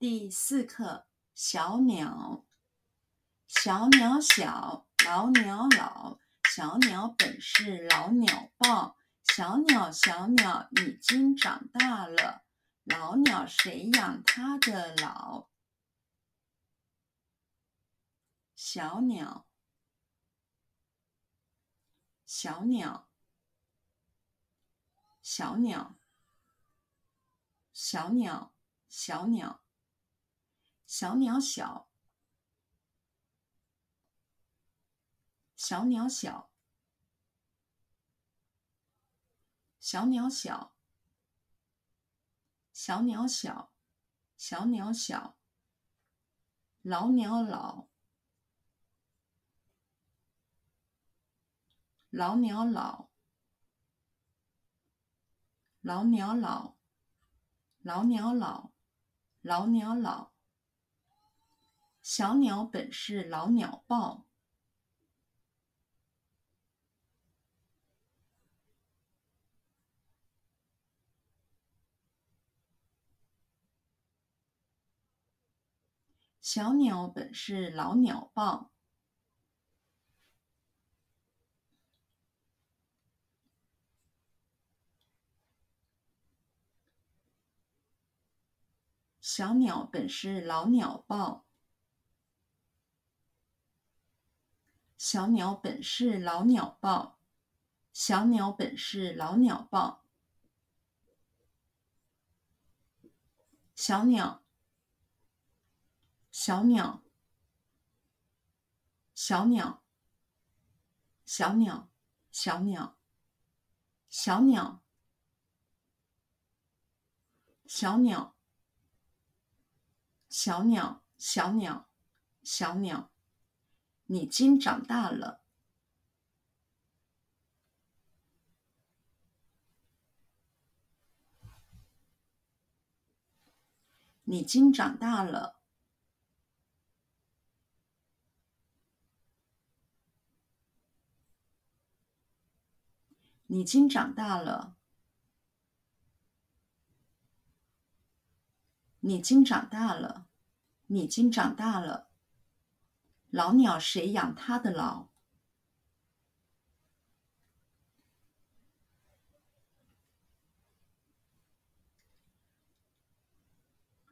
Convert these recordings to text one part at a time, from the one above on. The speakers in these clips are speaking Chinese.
第四课小鸟，小鸟小，老鸟老，小鸟本是老鸟报。小鸟小鸟，已经长大了，老鸟谁养它的老？小鸟，小鸟，小鸟，小鸟，小鸟，小鸟小，小鸟小，小鸟小，小鸟小，小鸟小，老鸟老。老鸟老，老鸟老，老鸟老，老鸟老。小鸟本是老鸟报。小鸟本是老鸟报。小鸟本是老鸟报，小鸟本是老鸟报，小鸟本是老鸟报，小鸟，小鸟，小鸟，小鸟，小鸟，小鸟，小鸟。小鸟，小鸟，小鸟，你今长大了。你今长大了。你今长大了。你今长大了，你今长大了。老鸟谁养它的老？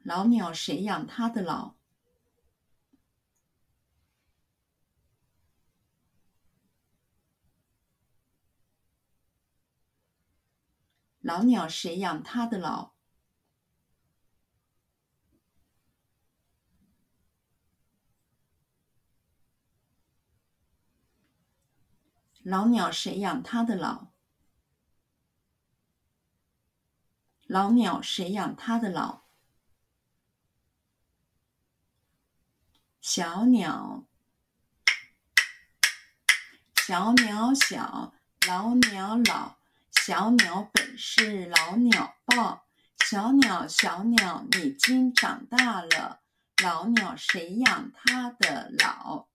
老鸟谁养它的老？老鸟谁养它的老？老鸟谁养它的老？老鸟谁养它的老？小鸟，小鸟小，老鸟老，小鸟本是老鸟报。小鸟小鸟，你今长大了，老鸟谁养它的老？